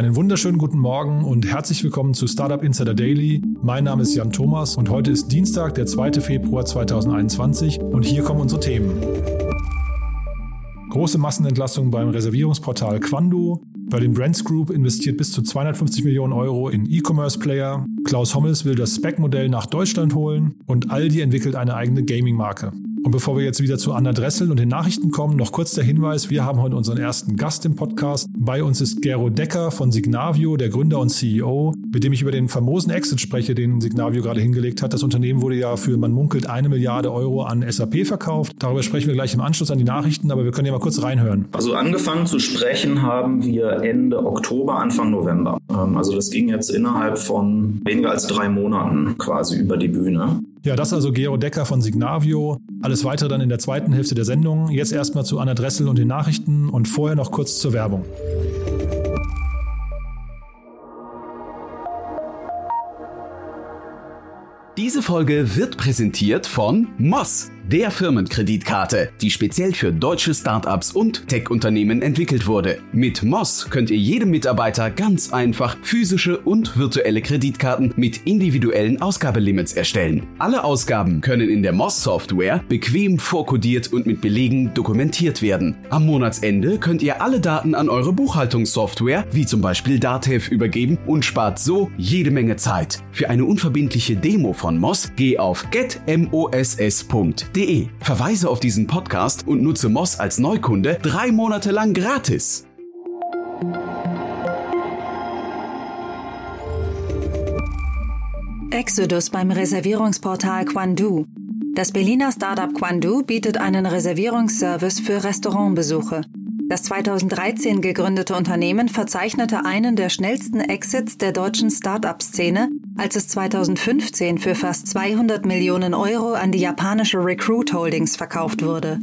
Einen wunderschönen guten Morgen und herzlich willkommen zu Startup Insider Daily. Mein Name ist Jan Thomas und heute ist Dienstag, der 2. Februar 2021 und hier kommen unsere Themen. Große Massenentlassung beim Reservierungsportal Quando. Berlin Brands Group investiert bis zu 250 Millionen Euro in E-Commerce-Player. Klaus Hommels will das Spec-Modell nach Deutschland holen und Aldi entwickelt eine eigene Gaming-Marke. Und bevor wir jetzt wieder zu Anna Dressel und den Nachrichten kommen, noch kurz der Hinweis, wir haben heute unseren ersten Gast im Podcast. Bei uns ist Gero Decker von Signavio, der Gründer und CEO, mit dem ich über den famosen Exit spreche, den Signavio gerade hingelegt hat. Das Unternehmen wurde ja für, man munkelt, eine Milliarde Euro an SAP verkauft. Darüber sprechen wir gleich im Anschluss an die Nachrichten, aber wir können ja mal kurz reinhören. Also angefangen zu sprechen haben wir Ende Oktober, Anfang November. Ähm, also das ging jetzt innerhalb von weniger als drei Monaten quasi über die Bühne. Ja, das also Gero Decker von Signavio. Alles weitere dann in der zweiten Hälfte der Sendung. Jetzt erstmal zu Anna Dressel und den Nachrichten und vorher noch kurz zur Werbung. Diese Folge wird präsentiert von Moss der Firmenkreditkarte, die speziell für deutsche Startups und Tech-Unternehmen entwickelt wurde. Mit Moss könnt ihr jedem Mitarbeiter ganz einfach physische und virtuelle Kreditkarten mit individuellen Ausgabelimits erstellen. Alle Ausgaben können in der Moss-Software bequem vorkodiert und mit Belegen dokumentiert werden. Am Monatsende könnt ihr alle Daten an eure Buchhaltungssoftware, wie zum Beispiel Datev, übergeben und spart so jede Menge Zeit. Für eine unverbindliche Demo von Moss geh auf getmoss.de moss.de. Verweise auf diesen Podcast und nutze Moss als Neukunde drei Monate lang gratis. Exodus beim Reservierungsportal Quandu. Das Berliner Startup Quandu bietet einen Reservierungsservice für Restaurantbesuche. Das 2013 gegründete Unternehmen verzeichnete einen der schnellsten Exits der deutschen Start-up-Szene, als es 2015 für fast 200 Millionen Euro an die japanische Recruit Holdings verkauft wurde.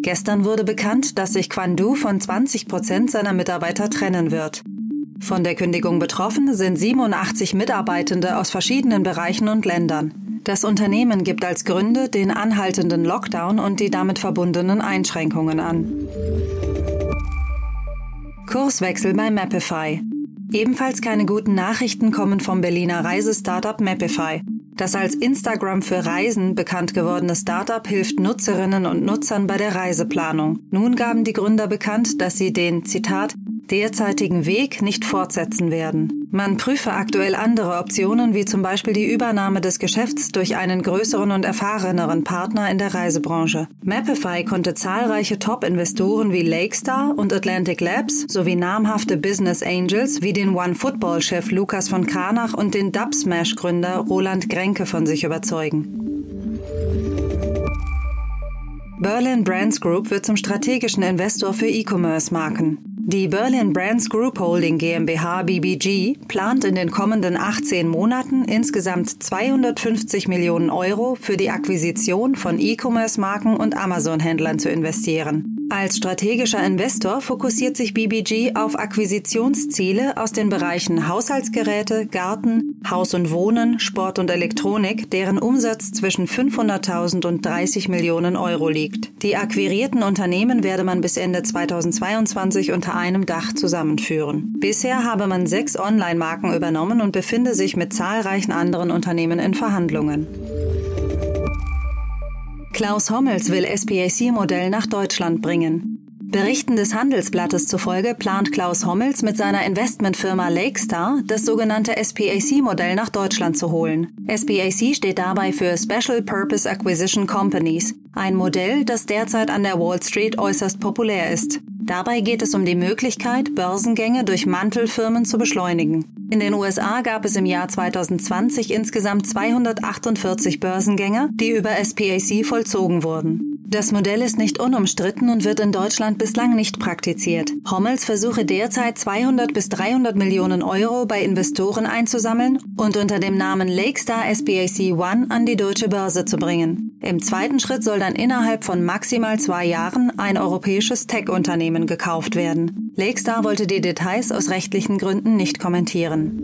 Gestern wurde bekannt, dass sich Quandu von 20 Prozent seiner Mitarbeiter trennen wird. Von der Kündigung betroffen sind 87 Mitarbeitende aus verschiedenen Bereichen und Ländern. Das Unternehmen gibt als Gründe den anhaltenden Lockdown und die damit verbundenen Einschränkungen an. Kurswechsel bei Mapify. Ebenfalls keine guten Nachrichten kommen vom Berliner Reisestartup Mapify. Das als Instagram für Reisen bekannt gewordene Startup hilft Nutzerinnen und Nutzern bei der Reiseplanung. Nun gaben die Gründer bekannt, dass sie den, Zitat, derzeitigen Weg nicht fortsetzen werden. Man prüfe aktuell andere Optionen, wie zum Beispiel die Übernahme des Geschäfts durch einen größeren und erfahreneren Partner in der Reisebranche. Mapify konnte zahlreiche Top-Investoren wie Lakestar und Atlantic Labs sowie namhafte Business Angels wie den One-Football-Chef Lukas von Kranach und den Dubsmash-Gründer Roland Grenke von sich überzeugen. Berlin Brands Group wird zum strategischen Investor für E-Commerce-Marken. Die Berlin Brands Group Holding GmbH BBG plant in den kommenden 18 Monaten insgesamt 250 Millionen Euro für die Akquisition von E-Commerce-Marken und Amazon-Händlern zu investieren. Als strategischer Investor fokussiert sich BBG auf Akquisitionsziele aus den Bereichen Haushaltsgeräte, Garten, Haus und Wohnen, Sport und Elektronik, deren Umsatz zwischen 500.000 und 30 Millionen Euro liegt. Die akquirierten Unternehmen werde man bis Ende 2022 unter einem Dach zusammenführen. Bisher habe man sechs Online-Marken übernommen und befinde sich mit zahlreichen anderen Unternehmen in Verhandlungen. Klaus Hommels will SPAC-Modell nach Deutschland bringen. Berichten des Handelsblattes zufolge plant Klaus Hommels mit seiner Investmentfirma Lakestar das sogenannte SPAC-Modell nach Deutschland zu holen. SPAC steht dabei für Special Purpose Acquisition Companies, ein Modell, das derzeit an der Wall Street äußerst populär ist. Dabei geht es um die Möglichkeit, Börsengänge durch Mantelfirmen zu beschleunigen. In den USA gab es im Jahr 2020 insgesamt 248 Börsengänge, die über SPAC vollzogen wurden. Das Modell ist nicht unumstritten und wird in Deutschland bislang nicht praktiziert. Hommels versuche derzeit 200 bis 300 Millionen Euro bei Investoren einzusammeln und unter dem Namen Lakestar SPAC One an die deutsche Börse zu bringen. Im zweiten Schritt soll dann innerhalb von maximal zwei Jahren ein europäisches Tech-Unternehmen gekauft werden. Lakestar wollte die Details aus rechtlichen Gründen nicht kommentieren.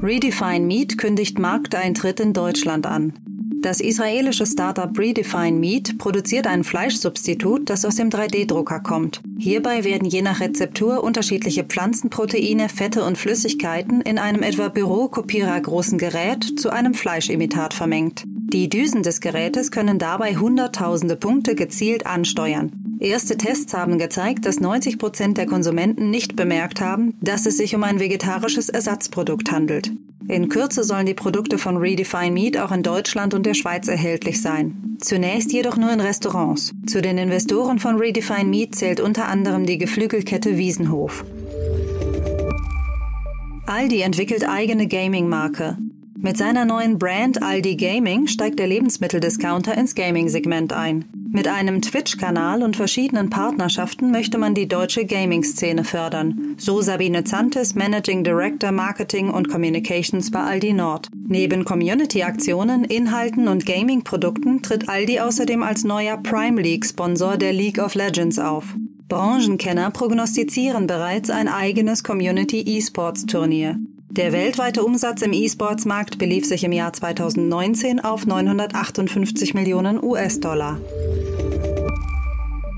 Redefine Meat kündigt Markteintritt in Deutschland an. Das israelische Startup Redefine Meat produziert ein Fleischsubstitut, das aus dem 3D-Drucker kommt. Hierbei werden je nach Rezeptur unterschiedliche Pflanzenproteine, Fette und Flüssigkeiten in einem etwa Bürokopierer großen Gerät zu einem Fleischimitat vermengt. Die Düsen des Gerätes können dabei hunderttausende Punkte gezielt ansteuern. Erste Tests haben gezeigt, dass 90 Prozent der Konsumenten nicht bemerkt haben, dass es sich um ein vegetarisches Ersatzprodukt handelt. In Kürze sollen die Produkte von Redefine Meat auch in Deutschland und der Schweiz erhältlich sein. Zunächst jedoch nur in Restaurants. Zu den Investoren von Redefine Meat zählt unter anderem die Geflügelkette Wiesenhof. Aldi entwickelt eigene Gaming-Marke. Mit seiner neuen Brand Aldi Gaming steigt der Lebensmitteldiscounter ins Gaming-Segment ein. Mit einem Twitch-Kanal und verschiedenen Partnerschaften möchte man die deutsche Gaming-Szene fördern. So Sabine Zantes, Managing Director Marketing und Communications bei Aldi Nord. Neben Community-Aktionen, Inhalten und Gaming-Produkten tritt Aldi außerdem als neuer Prime League-Sponsor der League of Legends auf. Branchenkenner prognostizieren bereits ein eigenes Community-E-Sports-Turnier. Der weltweite Umsatz im E-Sports-Markt belief sich im Jahr 2019 auf 958 Millionen US-Dollar.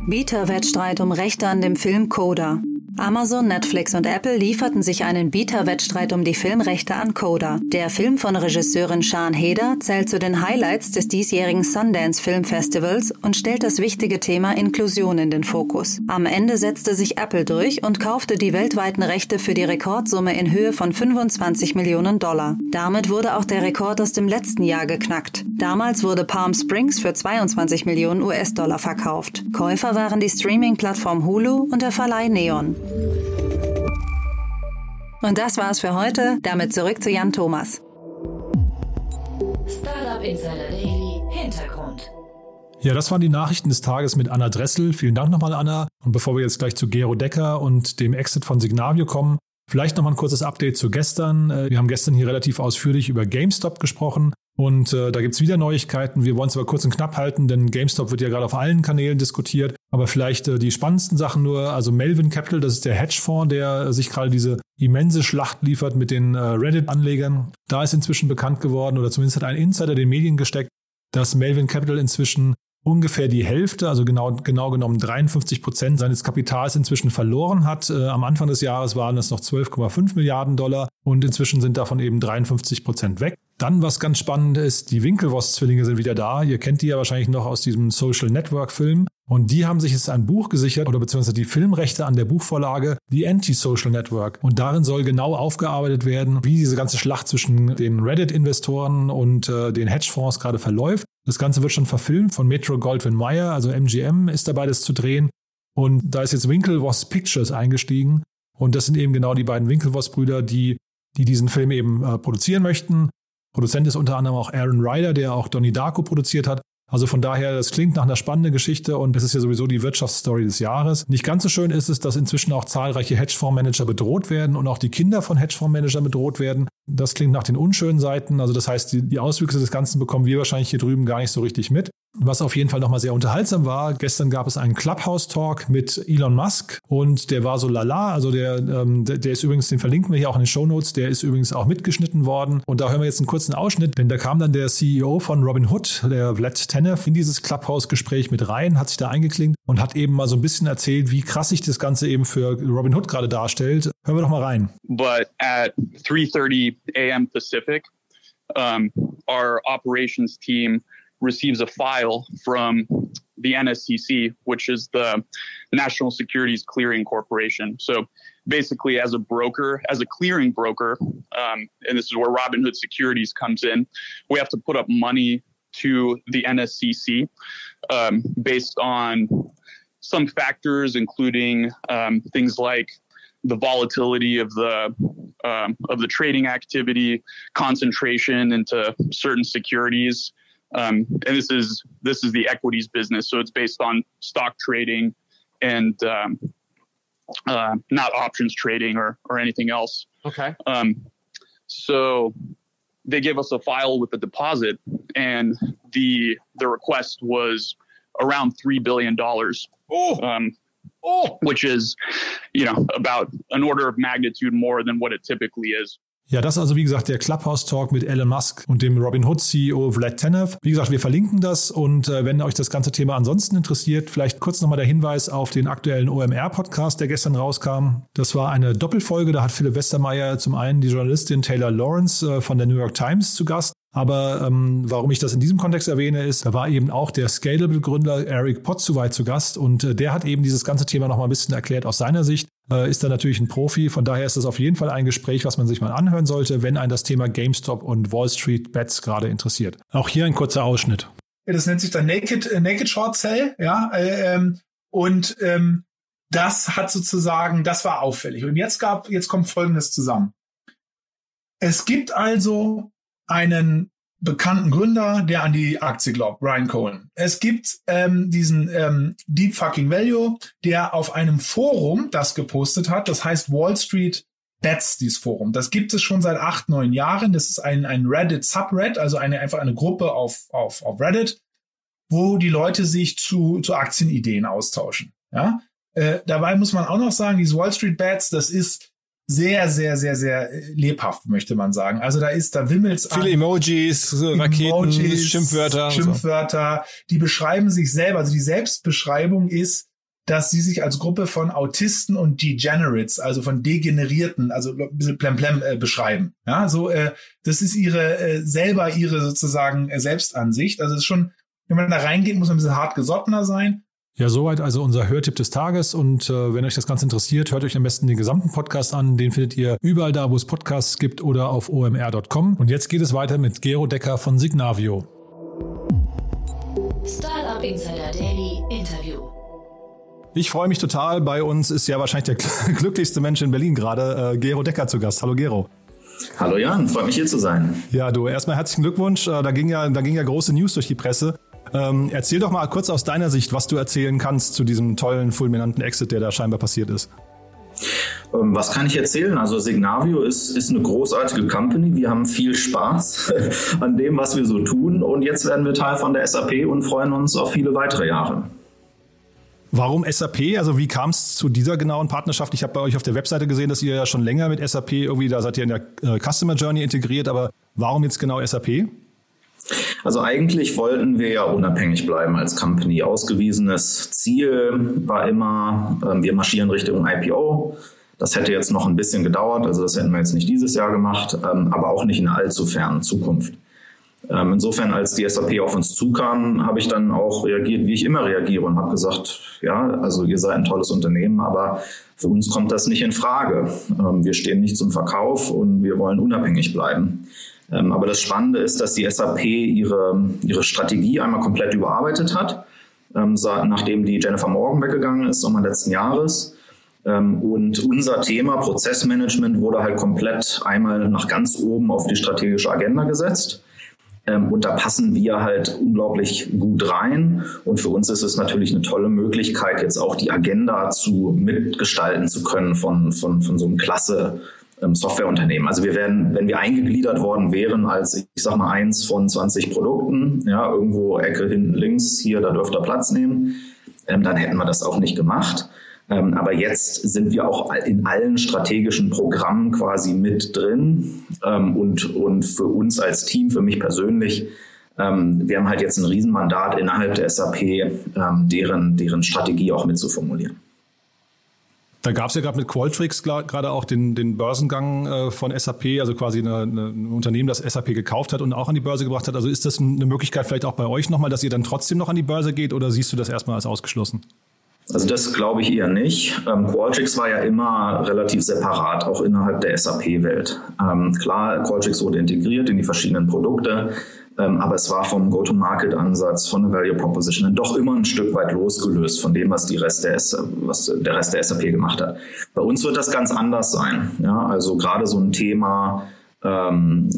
Bieterwettstreit um Rechte an dem Film Coda. Amazon, Netflix und Apple lieferten sich einen Bieterwettstreit um die Filmrechte an Coda. Der Film von Regisseurin Shan Heder zählt zu den Highlights des diesjährigen Sundance Film Festivals und stellt das wichtige Thema Inklusion in den Fokus. Am Ende setzte sich Apple durch und kaufte die weltweiten Rechte für die Rekordsumme in Höhe von 25 Millionen Dollar. Damit wurde auch der Rekord aus dem letzten Jahr geknackt. Damals wurde Palm Springs für 22 Millionen US-Dollar verkauft. Käufer waren die Streaming-Plattform Hulu und der Verleih Neon. Und das war's für heute. Damit zurück zu Jan Thomas. Startup Insider Daily Hintergrund. Ja, das waren die Nachrichten des Tages mit Anna Dressel. Vielen Dank nochmal, Anna. Und bevor wir jetzt gleich zu Gero Decker und dem Exit von Signavio kommen, vielleicht nochmal ein kurzes Update zu gestern. Äh, wir haben gestern hier relativ ausführlich über GameStop gesprochen. Und äh, da gibt's wieder Neuigkeiten. Wir wollen es aber kurz und knapp halten, denn GameStop wird ja gerade auf allen Kanälen diskutiert. Aber vielleicht äh, die spannendsten Sachen nur. Also Melvin Capital, das ist der Hedgefonds, der äh, sich gerade diese immense Schlacht liefert mit den äh, Reddit-Anlegern. Da ist inzwischen bekannt geworden, oder zumindest hat ein Insider den Medien gesteckt, dass Melvin Capital inzwischen ungefähr die Hälfte, also genau, genau genommen 53 Prozent seines Kapitals inzwischen verloren hat. Äh, am Anfang des Jahres waren es noch 12,5 Milliarden Dollar und inzwischen sind davon eben 53 Prozent weg. Dann, was ganz spannend ist, die Winklevoss-Zwillinge sind wieder da. Ihr kennt die ja wahrscheinlich noch aus diesem Social Network-Film. Und die haben sich jetzt ein Buch gesichert oder beziehungsweise die Filmrechte an der Buchvorlage The Anti-Social Network. Und darin soll genau aufgearbeitet werden, wie diese ganze Schlacht zwischen den Reddit-Investoren und äh, den Hedgefonds gerade verläuft. Das Ganze wird schon verfilmt von Metro Goldwyn Mayer, also MGM ist dabei, das zu drehen. Und da ist jetzt Winklevoss Pictures eingestiegen. Und das sind eben genau die beiden Winklevoss-Brüder, die, die diesen Film eben äh, produzieren möchten. Produzent ist unter anderem auch Aaron Ryder, der auch Donnie Darko produziert hat. Also von daher, das klingt nach einer spannenden Geschichte und es ist ja sowieso die Wirtschaftsstory des Jahres. Nicht ganz so schön ist es, dass inzwischen auch zahlreiche Hedgefondsmanager bedroht werden und auch die Kinder von Hedgefondsmanagern bedroht werden. Das klingt nach den unschönen Seiten. Also das heißt, die, die Auswüchse des Ganzen bekommen wir wahrscheinlich hier drüben gar nicht so richtig mit. Was auf jeden Fall nochmal sehr unterhaltsam war, gestern gab es einen Clubhouse-Talk mit Elon Musk und der war so lala, also der, ähm, der ist übrigens, den verlinken wir hier auch in den Show Notes, der ist übrigens auch mitgeschnitten worden und da hören wir jetzt einen kurzen Ausschnitt, denn da kam dann der CEO von Robinhood, der Vlad Tenev, in dieses Clubhouse-Gespräch mit rein, hat sich da eingeklinkt und hat eben mal so ein bisschen erzählt, wie krass sich das Ganze eben für Robinhood gerade darstellt. Hören wir doch mal rein. But at 3.30 a.m. Pacific, um, our operations team receives a file from the NSCC, which is the National Securities Clearing Corporation. So basically, as a broker, as a clearing broker, um, and this is where Robinhood Securities comes in, we have to put up money to the NSCC um, based on some factors, including um, things like the volatility of the um, of the trading activity, concentration into certain securities, um, and this is this is the equities business, so it's based on stock trading and um, uh, not options trading or or anything else. Okay. Um, so they gave us a file with the deposit, and the the request was around three billion dollars. Oh. Um, oh. Which is, you know, about an order of magnitude more than what it typically is. Ja, das ist also wie gesagt der Clubhouse Talk mit Elon Musk und dem Robin Hood CEO Vlad Tenev. Wie gesagt, wir verlinken das und äh, wenn euch das ganze Thema ansonsten interessiert, vielleicht kurz nochmal der Hinweis auf den aktuellen OMR Podcast, der gestern rauskam. Das war eine Doppelfolge, da hat Philipp Westermeier zum einen die Journalistin Taylor Lawrence äh, von der New York Times zu Gast aber ähm, warum ich das in diesem Kontext erwähne, ist, da war eben auch der Scalable-Gründer Eric Potzuwei zu Gast und äh, der hat eben dieses ganze Thema noch mal ein bisschen erklärt aus seiner Sicht. Äh, ist da natürlich ein Profi, von daher ist das auf jeden Fall ein Gespräch, was man sich mal anhören sollte, wenn ein das Thema GameStop und Wall Street Bets gerade interessiert. Auch hier ein kurzer Ausschnitt. Das nennt sich dann Naked, äh, Naked Short Sell, ja, äh, ähm, und ähm, das hat sozusagen, das war auffällig. Und jetzt gab, jetzt kommt Folgendes zusammen. Es gibt also einen bekannten Gründer, der an die Aktie glaubt, Brian Cohen. Es gibt ähm, diesen ähm, Deep Fucking Value, der auf einem Forum das gepostet hat, das heißt Wall Street Bets, dieses Forum. Das gibt es schon seit acht, neun Jahren. Das ist ein, ein Reddit Subred, also eine, einfach eine Gruppe auf, auf, auf Reddit, wo die Leute sich zu, zu Aktienideen austauschen. Ja? Äh, dabei muss man auch noch sagen, diese Wall Street Bets, das ist sehr, sehr, sehr, sehr äh, lebhaft, möchte man sagen. Also da ist, da wimmelt's Viele an. Emojis, Raketen, Emojis, Schimpfwörter. Schimpfwörter, so. die beschreiben sich selber. Also die Selbstbeschreibung ist, dass sie sich als Gruppe von Autisten und Degenerates, also von Degenerierten, also ein bisschen plemplem äh, beschreiben. Ja, so, äh, das ist ihre, äh, selber ihre sozusagen äh, Selbstansicht. Also es ist schon, wenn man da reingeht, muss man ein bisschen hart gesottener sein. Ja, soweit also unser Hörtipp des Tages. Und äh, wenn euch das Ganze interessiert, hört euch am besten den gesamten Podcast an. Den findet ihr überall da, wo es Podcasts gibt oder auf omr.com. Und jetzt geht es weiter mit Gero Decker von Signavio. Startup Insider Daily Interview. Ich freue mich total. Bei uns ist ja wahrscheinlich der glücklichste Mensch in Berlin gerade, äh, Gero Decker zu Gast. Hallo Gero. Hallo Jan, freut mich hier zu sein. Ja, du, erstmal herzlichen Glückwunsch. Äh, da ging ja, da ging ja große News durch die Presse. Ähm, erzähl doch mal kurz aus deiner Sicht, was du erzählen kannst zu diesem tollen, fulminanten Exit, der da scheinbar passiert ist. Ähm, was kann ich erzählen? Also Signavio ist, ist eine großartige Company. Wir haben viel Spaß an dem, was wir so tun. Und jetzt werden wir Teil von der SAP und freuen uns auf viele weitere Jahre. Warum SAP? Also wie kam es zu dieser genauen Partnerschaft? Ich habe bei euch auf der Webseite gesehen, dass ihr ja schon länger mit SAP irgendwie, da seid ihr in der äh, Customer Journey integriert, aber warum jetzt genau SAP? Also eigentlich wollten wir ja unabhängig bleiben als Company. Ausgewiesenes Ziel war immer, ähm, wir marschieren Richtung IPO. Das hätte jetzt noch ein bisschen gedauert, also das hätten wir jetzt nicht dieses Jahr gemacht, ähm, aber auch nicht in einer allzu fernen Zukunft. Ähm, insofern, als die SAP auf uns zukam, habe ich dann auch reagiert, wie ich immer reagiere und habe gesagt, ja, also ihr seid ein tolles Unternehmen, aber für uns kommt das nicht in Frage. Wir stehen nicht zum Verkauf und wir wollen unabhängig bleiben. Ähm, aber das Spannende ist, dass die SAP ihre, ihre Strategie einmal komplett überarbeitet hat, ähm, nachdem die Jennifer Morgan weggegangen ist, Sommer letzten Jahres. Ähm, und unser Thema Prozessmanagement wurde halt komplett einmal nach ganz oben auf die strategische Agenda gesetzt. Und da passen wir halt unglaublich gut rein. Und für uns ist es natürlich eine tolle Möglichkeit, jetzt auch die Agenda zu mitgestalten zu können von, von, von so einem klasse Softwareunternehmen. Also wir werden, wenn wir eingegliedert worden wären als, ich sag mal, eins von 20 Produkten, ja, irgendwo Ecke hinten links, hier, da dürft ihr Platz nehmen, ähm, dann hätten wir das auch nicht gemacht. Ähm, aber jetzt sind wir auch in allen strategischen Programmen quasi mit drin. Ähm, und, und für uns als Team, für mich persönlich, ähm, wir haben halt jetzt ein Riesenmandat innerhalb der SAP, ähm, deren, deren Strategie auch mitzuformulieren. Da gab es ja gerade mit Qualtrics gerade auch den, den Börsengang äh, von SAP, also quasi eine, eine, ein Unternehmen, das SAP gekauft hat und auch an die Börse gebracht hat. Also ist das eine Möglichkeit vielleicht auch bei euch nochmal, dass ihr dann trotzdem noch an die Börse geht oder siehst du das erstmal als ausgeschlossen? Also das glaube ich eher nicht. Ähm, Qualtrics war ja immer relativ separat, auch innerhalb der SAP-Welt. Ähm, klar, Qualtrics wurde integriert in die verschiedenen Produkte, aber es war vom Go-to-Market-Ansatz, von der Value Proposition dann doch immer ein Stück weit losgelöst von dem, was, die Rest der, was der Rest der SAP gemacht hat. Bei uns wird das ganz anders sein. Ja? Also gerade so ein Thema, ähm,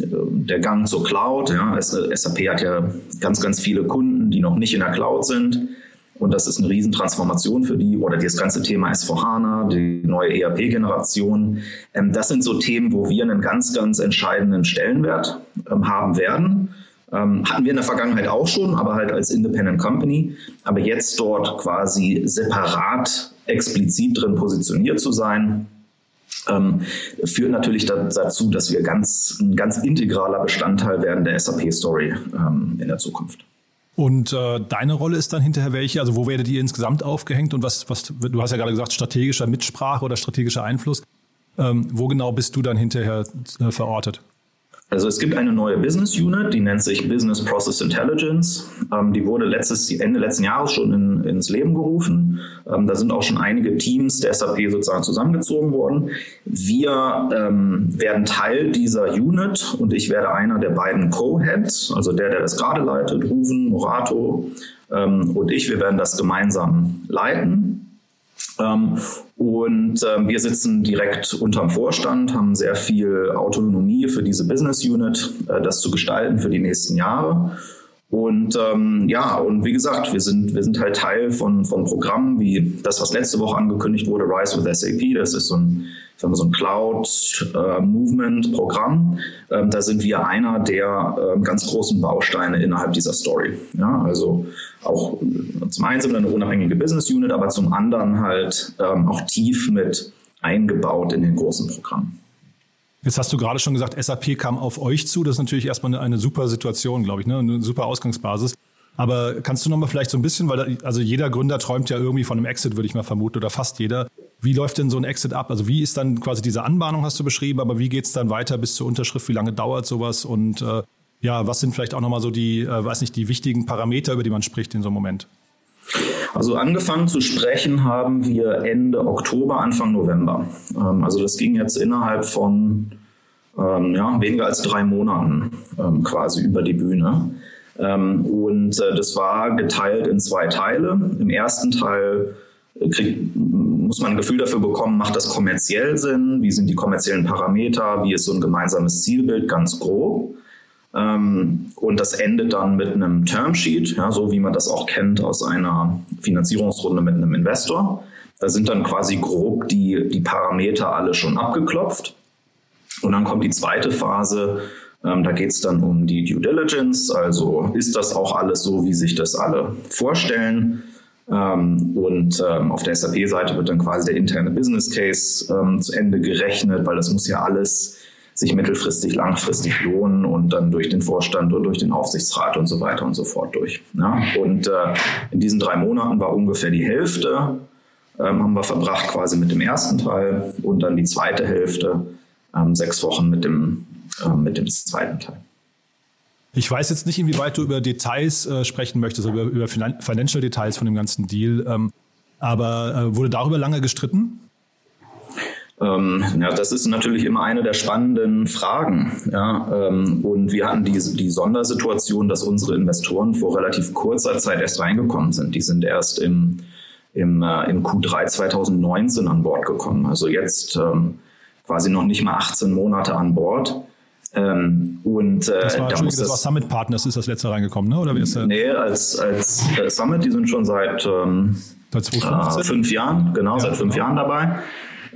der Gang zur Cloud. Ja. SAP hat ja ganz, ganz viele Kunden, die noch nicht in der Cloud sind. Und das ist eine Riesentransformation für die oder das ganze Thema S4HANA, die neue ERP-Generation. Ähm, das sind so Themen, wo wir einen ganz, ganz entscheidenden Stellenwert ähm, haben werden. Ähm, hatten wir in der Vergangenheit auch schon, aber halt als Independent Company. Aber jetzt dort quasi separat explizit drin positioniert zu sein, ähm, führt natürlich dazu, dass wir ganz, ein ganz integraler Bestandteil werden der SAP-Story ähm, in der Zukunft. Und äh, deine Rolle ist dann hinterher welche? Also wo werdet ihr insgesamt aufgehängt und was, was du hast ja gerade gesagt, strategischer Mitsprache oder strategischer Einfluss. Ähm, wo genau bist du dann hinterher äh, verortet? Also es gibt eine neue Business Unit, die nennt sich Business Process Intelligence. Ähm, die wurde letztes, Ende letzten Jahres schon in, ins Leben gerufen. Ähm, da sind auch schon einige Teams der SAP sozusagen zusammengezogen worden. Wir ähm, werden Teil dieser Unit und ich werde einer der beiden Co-Heads, also der, der das gerade leitet, Ruven, Morato ähm, und ich. Wir werden das gemeinsam leiten. Ähm, und ähm, wir sitzen direkt unterm Vorstand, haben sehr viel Autonomie für diese Business Unit, äh, das zu gestalten für die nächsten Jahre. Und ähm, ja, und wie gesagt, wir sind, wir sind halt Teil von, von Programmen wie das, was letzte Woche angekündigt wurde, Rise with SAP. Das ist so ein, wir, so ein Cloud-Movement-Programm. Äh, ähm, da sind wir einer der äh, ganz großen Bausteine innerhalb dieser Story. Ja, also auch äh, zum einen sind wir eine unabhängige Business Unit, aber zum anderen halt ähm, auch tief mit eingebaut in den großen Programmen. Jetzt hast du gerade schon gesagt, SAP kam auf euch zu. Das ist natürlich erstmal eine, eine super Situation, glaube ich, ne? eine super Ausgangsbasis. Aber kannst du noch mal vielleicht so ein bisschen, weil da, also jeder Gründer träumt ja irgendwie von einem Exit, würde ich mal vermuten, oder fast jeder. Wie läuft denn so ein Exit ab? Also wie ist dann quasi diese Anbahnung, hast du beschrieben, aber wie geht es dann weiter bis zur Unterschrift? Wie lange dauert sowas? Und äh, ja, was sind vielleicht auch noch mal so die, äh, weiß nicht, die wichtigen Parameter, über die man spricht in so einem Moment? Also angefangen zu sprechen haben wir Ende Oktober, Anfang November. Ähm, also das ging jetzt innerhalb von ähm, ja, weniger als drei Monaten ähm, quasi über die Bühne. Und äh, das war geteilt in zwei Teile. Im ersten Teil krieg, muss man ein Gefühl dafür bekommen, macht das kommerziell Sinn? Wie sind die kommerziellen Parameter? Wie ist so ein gemeinsames Zielbild ganz grob? Ähm, und das endet dann mit einem Termsheet, ja, so wie man das auch kennt aus einer Finanzierungsrunde mit einem Investor. Da sind dann quasi grob die, die Parameter alle schon abgeklopft. Und dann kommt die zweite Phase. Ähm, da geht es dann um die Due Diligence. Also ist das auch alles so, wie sich das alle vorstellen? Ähm, und ähm, auf der SAP-Seite wird dann quasi der interne Business Case zu Ende gerechnet, weil das muss ja alles sich mittelfristig, langfristig lohnen und dann durch den Vorstand und durch den Aufsichtsrat und so weiter und so fort durch. Ja? Und äh, in diesen drei Monaten war ungefähr die Hälfte, haben wir verbracht quasi mit dem ersten Teil und dann die zweite Hälfte, sechs Wochen mit dem, mit dem zweiten Teil. Ich weiß jetzt nicht, inwieweit du über Details äh, sprechen möchtest, über, über Financial Details von dem ganzen Deal. Ähm, aber äh, wurde darüber lange gestritten? Ähm, ja, das ist natürlich immer eine der spannenden Fragen. Ja, ähm, und wir hatten die, die Sondersituation, dass unsere Investoren vor relativ kurzer Zeit erst reingekommen sind. Die sind erst im, im, äh, im Q3 2019 an Bord gekommen. Also jetzt ähm, quasi noch nicht mal 18 Monate an Bord. Ähm, und, äh, das war, da das, das war Summit Partners, ist das letzte reingekommen, ne? Oder wie ist das? Nee, als, als äh, Summit, die sind schon seit, ähm, seit 2015? Äh, fünf Jahren, genau, ja, seit fünf genau. Jahren dabei.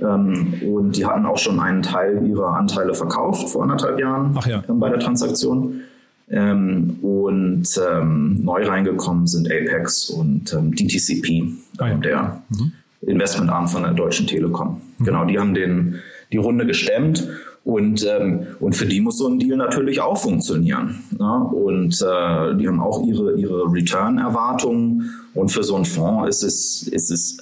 Ähm, und die hatten auch schon einen Teil ihrer Anteile verkauft vor anderthalb Jahren ja. bei der Transaktion. Ähm, und ähm, neu reingekommen sind Apex und ähm, DTCP, ah, ja. der mhm. Investmentarm von der Deutschen Telekom. Mhm. Genau, die haben den, die Runde gestemmt und, ähm, und für die muss so ein Deal natürlich auch funktionieren. Ja? Und äh, die haben auch ihre, ihre Return-Erwartungen. Und für so einen Fonds ist es, ist es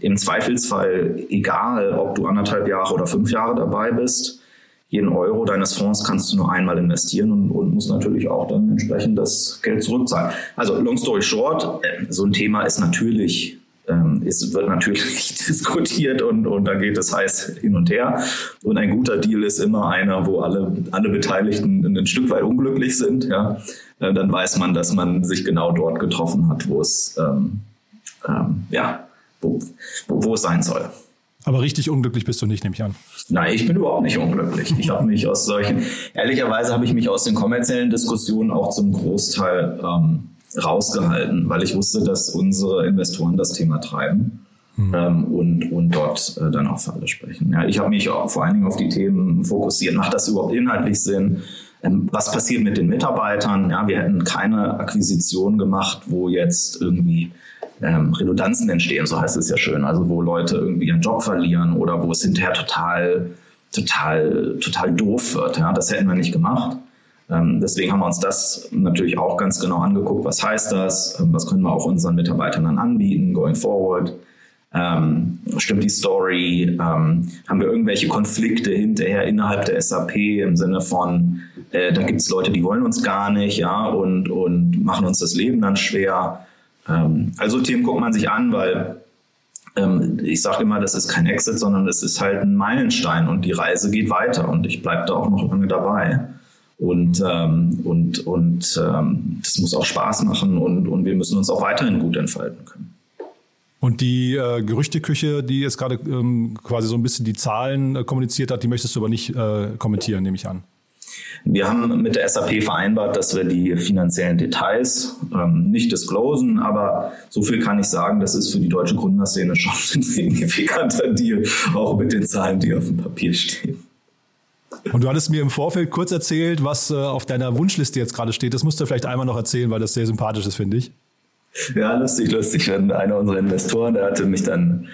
im Zweifelsfall egal, ob du anderthalb Jahre oder fünf Jahre dabei bist. Jeden Euro deines Fonds kannst du nur einmal investieren und, und musst natürlich auch dann entsprechend das Geld zurückzahlen. Also long story short, äh, so ein Thema ist natürlich ähm, es wird natürlich diskutiert und, und da geht es heiß hin und her. Und ein guter Deal ist immer einer, wo alle, alle Beteiligten ein Stück weit unglücklich sind. Ja? Äh, dann weiß man, dass man sich genau dort getroffen hat, wo es ähm, ähm, ja, wo, wo, wo es sein soll. Aber richtig unglücklich bist du nicht, nehme ich an. Nein, ich bin überhaupt nicht unglücklich. Ich habe mich aus solchen, ehrlicherweise habe ich mich aus den kommerziellen Diskussionen auch zum Großteil ähm, rausgehalten, weil ich wusste, dass unsere Investoren das Thema treiben hm. ähm, und, und dort äh, dann auch für alle sprechen. Ja, ich habe mich auch vor allen Dingen auf die Themen fokussiert. Macht das überhaupt inhaltlich Sinn? Ähm, was passiert mit den Mitarbeitern? Ja, wir hätten keine Akquisition gemacht, wo jetzt irgendwie ähm, Redundanzen entstehen, so heißt es ja schön. Also wo Leute irgendwie ihren Job verlieren oder wo es hinterher total, total, total doof wird. Ja, das hätten wir nicht gemacht. Ähm, deswegen haben wir uns das natürlich auch ganz genau angeguckt. Was heißt das? Ähm, was können wir auch unseren Mitarbeitern dann anbieten, going forward? Ähm, stimmt die Story? Ähm, haben wir irgendwelche Konflikte hinterher innerhalb der SAP im Sinne von, äh, da gibt es Leute, die wollen uns gar nicht, ja, und, und machen uns das Leben dann schwer. Ähm, also Themen guckt man sich an, weil ähm, ich sage immer, das ist kein Exit, sondern es ist halt ein Meilenstein und die Reise geht weiter und ich bleibe da auch noch lange dabei. Und, ähm, und, und ähm, das muss auch Spaß machen und, und wir müssen uns auch weiterhin gut entfalten können. Und die äh, Gerüchteküche, die jetzt gerade ähm, quasi so ein bisschen die Zahlen äh, kommuniziert hat, die möchtest du aber nicht äh, kommentieren, nehme ich an. Wir haben mit der SAP vereinbart, dass wir die finanziellen Details ähm, nicht disclosen, aber so viel kann ich sagen, das ist für die deutsche Gründerszene schon ein signifikanter Deal, auch mit den Zahlen, die auf dem Papier stehen. Und du hattest mir im Vorfeld kurz erzählt, was äh, auf deiner Wunschliste jetzt gerade steht. Das musst du vielleicht einmal noch erzählen, weil das sehr sympathisch ist, finde ich. Ja, lustig, lustig. Einer unserer Investoren, der hatte mich dann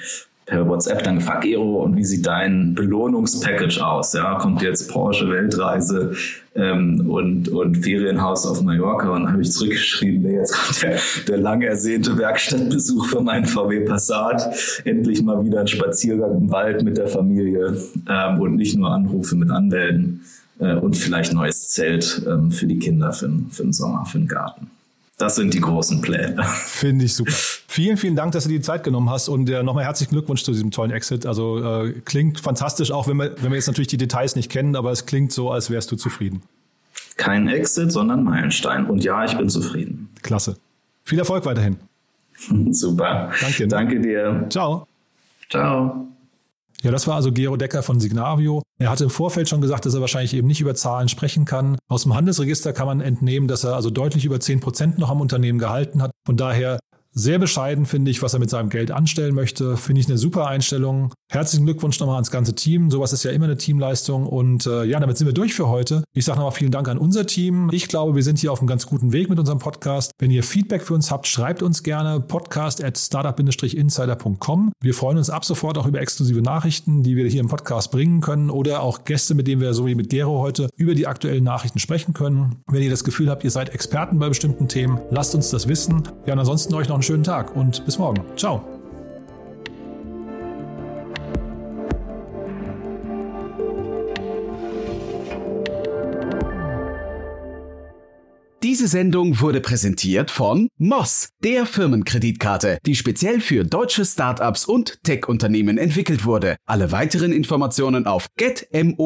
per WhatsApp dann gefragt, Gero, und wie sieht dein Belohnungspackage aus? Ja, kommt jetzt Porsche Weltreise ähm, und, und Ferienhaus auf Mallorca? Und habe ich zurückgeschrieben, nee, jetzt kommt der, der lang ersehnte Werkstattbesuch für meinen VW Passat. Endlich mal wieder ein Spaziergang im Wald mit der Familie ähm, und nicht nur Anrufe mit Anwälten äh, und vielleicht neues Zelt ähm, für die Kinder für, für den Sommer, für den Garten. Das sind die großen Pläne. Finde ich super. Vielen, vielen Dank, dass du dir die Zeit genommen hast und äh, nochmal herzlichen Glückwunsch zu diesem tollen Exit. Also äh, klingt fantastisch, auch wenn wir, wenn wir jetzt natürlich die Details nicht kennen, aber es klingt so, als wärst du zufrieden. Kein Exit, sondern Meilenstein. Und ja, ich bin zufrieden. Klasse. Viel Erfolg weiterhin. Super. Danke. Ne? Danke dir. Ciao. Ciao. Ja, das war also Gero Decker von Signavio. Er hatte im Vorfeld schon gesagt, dass er wahrscheinlich eben nicht über Zahlen sprechen kann. Aus dem Handelsregister kann man entnehmen, dass er also deutlich über 10 Prozent noch am Unternehmen gehalten hat. Von daher sehr bescheiden, finde ich, was er mit seinem Geld anstellen möchte. Finde ich eine super Einstellung. Herzlichen Glückwunsch nochmal ans ganze Team. Sowas ist ja immer eine Teamleistung. Und äh, ja, damit sind wir durch für heute. Ich sage nochmal vielen Dank an unser Team. Ich glaube, wir sind hier auf einem ganz guten Weg mit unserem Podcast. Wenn ihr Feedback für uns habt, schreibt uns gerne podcast at startup-insider.com. Wir freuen uns ab sofort auch über exklusive Nachrichten, die wir hier im Podcast bringen können oder auch Gäste, mit denen wir so wie mit Gero heute über die aktuellen Nachrichten sprechen können. Wenn ihr das Gefühl habt, ihr seid Experten bei bestimmten Themen, lasst uns das wissen. Ja, und ansonsten euch noch einen schönen Tag und bis morgen. Ciao. Diese Sendung wurde präsentiert von Moss, der Firmenkreditkarte, die speziell für deutsche Startups und Tech-Unternehmen entwickelt wurde. Alle weiteren Informationen auf getmoss.de.